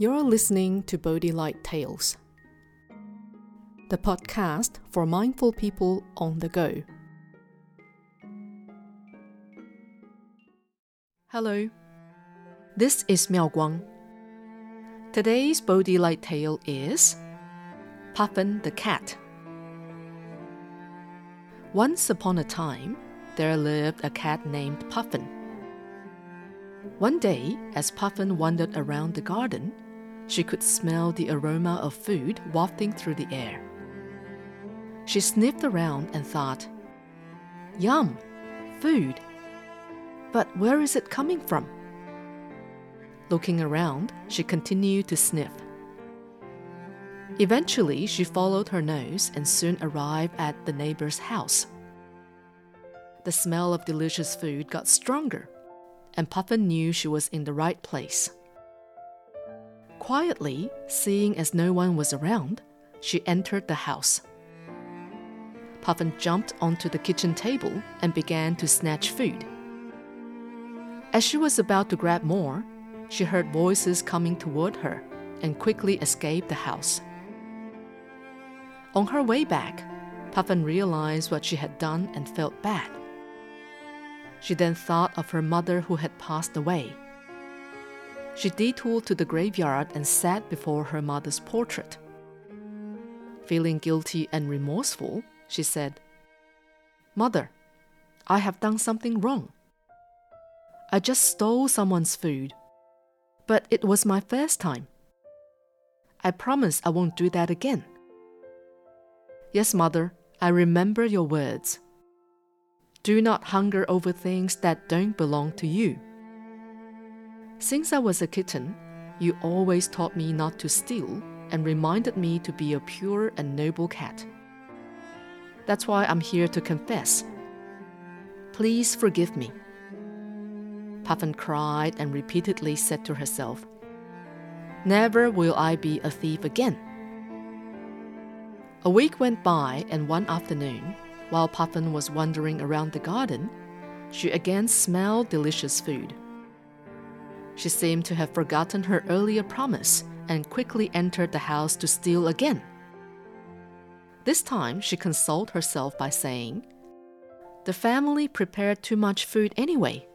You're listening to Bodhi Light Tales, the podcast for mindful people on the go. Hello, this is Miao Guang. Today's Bodhi Light Tale is Puffin the Cat. Once upon a time, there lived a cat named Puffin. One day, as Puffin wandered around the garden, she could smell the aroma of food wafting through the air. She sniffed around and thought, Yum, food. But where is it coming from? Looking around, she continued to sniff. Eventually, she followed her nose and soon arrived at the neighbor's house. The smell of delicious food got stronger, and Puffin knew she was in the right place. Quietly, seeing as no one was around, she entered the house. Puffin jumped onto the kitchen table and began to snatch food. As she was about to grab more, she heard voices coming toward her and quickly escaped the house. On her way back, Puffin realized what she had done and felt bad. She then thought of her mother who had passed away. She detoured to the graveyard and sat before her mother's portrait. Feeling guilty and remorseful, she said, Mother, I have done something wrong. I just stole someone's food, but it was my first time. I promise I won't do that again. Yes, mother, I remember your words. Do not hunger over things that don't belong to you. Since I was a kitten, you always taught me not to steal and reminded me to be a pure and noble cat. That's why I'm here to confess. Please forgive me. Puffin cried and repeatedly said to herself, Never will I be a thief again. A week went by, and one afternoon, while Puffin was wandering around the garden, she again smelled delicious food. She seemed to have forgotten her earlier promise and quickly entered the house to steal again. This time, she consoled herself by saying, The family prepared too much food anyway,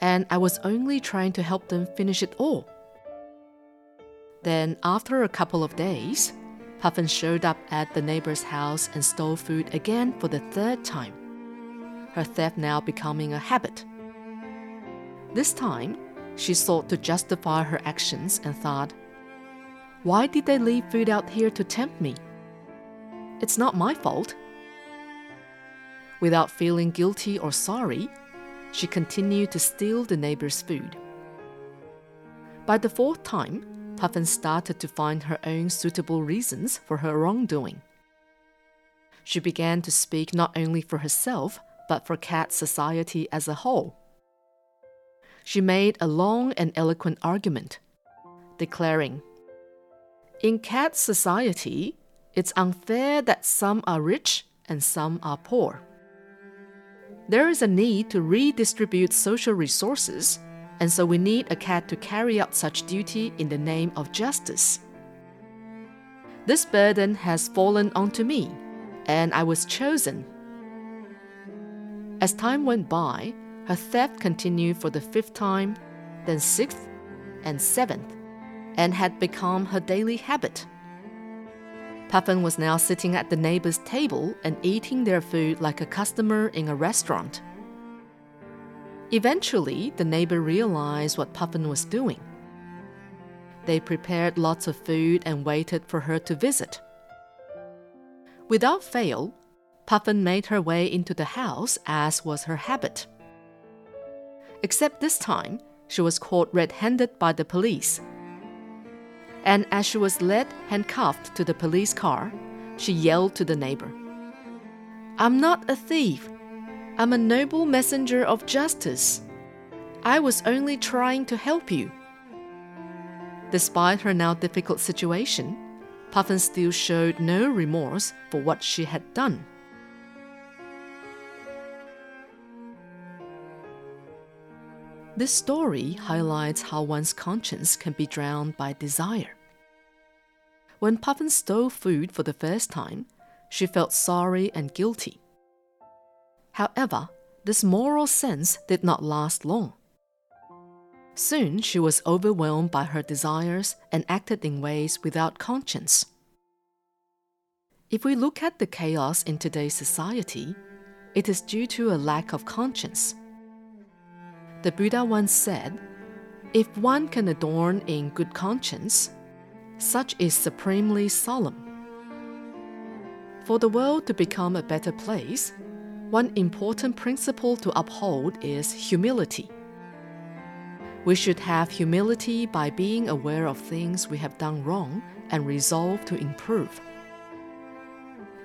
and I was only trying to help them finish it all. Then, after a couple of days, Puffin showed up at the neighbor's house and stole food again for the third time, her theft now becoming a habit. This time, she sought to justify her actions and thought, Why did they leave food out here to tempt me? It's not my fault. Without feeling guilty or sorry, she continued to steal the neighbor's food. By the fourth time, Puffin started to find her own suitable reasons for her wrongdoing. She began to speak not only for herself, but for cat society as a whole. She made a long and eloquent argument, declaring, In cat society, it's unfair that some are rich and some are poor. There is a need to redistribute social resources and so we need a cat to carry out such duty in the name of justice. This burden has fallen onto me, and I was chosen. As time went by, her theft continued for the fifth time, then sixth, and seventh, and had become her daily habit. Puffin was now sitting at the neighbor's table and eating their food like a customer in a restaurant. Eventually, the neighbor realized what Puffin was doing. They prepared lots of food and waited for her to visit. Without fail, Puffin made her way into the house as was her habit. Except this time, she was caught red handed by the police. And as she was led handcuffed to the police car, she yelled to the neighbor I'm not a thief. I'm a noble messenger of justice. I was only trying to help you. Despite her now difficult situation, Puffin still showed no remorse for what she had done. This story highlights how one's conscience can be drowned by desire. When Puffin stole food for the first time, she felt sorry and guilty. However, this moral sense did not last long. Soon she was overwhelmed by her desires and acted in ways without conscience. If we look at the chaos in today's society, it is due to a lack of conscience. The Buddha once said, If one can adorn in good conscience, such is supremely solemn. For the world to become a better place, one important principle to uphold is humility. We should have humility by being aware of things we have done wrong and resolve to improve.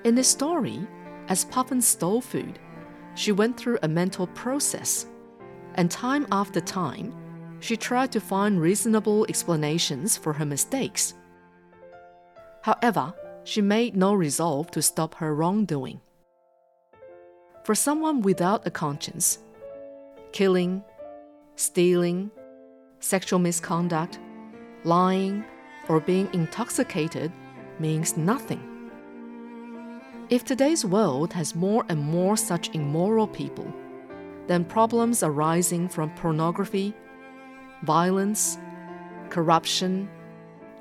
In the story, as Puffin stole food, she went through a mental process, and time after time, she tried to find reasonable explanations for her mistakes. However, she made no resolve to stop her wrongdoing. For someone without a conscience, killing, stealing, sexual misconduct, lying, or being intoxicated means nothing. If today's world has more and more such immoral people, then problems arising from pornography, violence, corruption,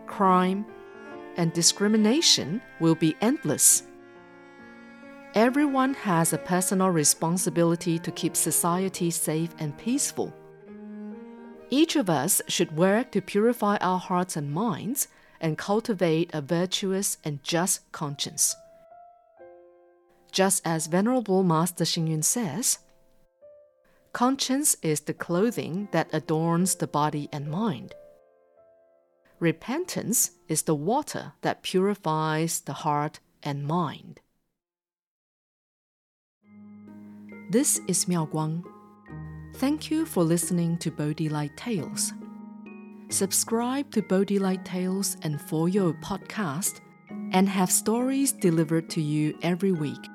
crime, and discrimination will be endless. Everyone has a personal responsibility to keep society safe and peaceful. Each of us should work to purify our hearts and minds and cultivate a virtuous and just conscience. Just as Venerable Master Xing says, conscience is the clothing that adorns the body and mind. Repentance is the water that purifies the heart and mind. This is Miao Guang. Thank you for listening to Bodhi Light Tales. Subscribe to Bodhi Light Tales and For Your podcast and have stories delivered to you every week.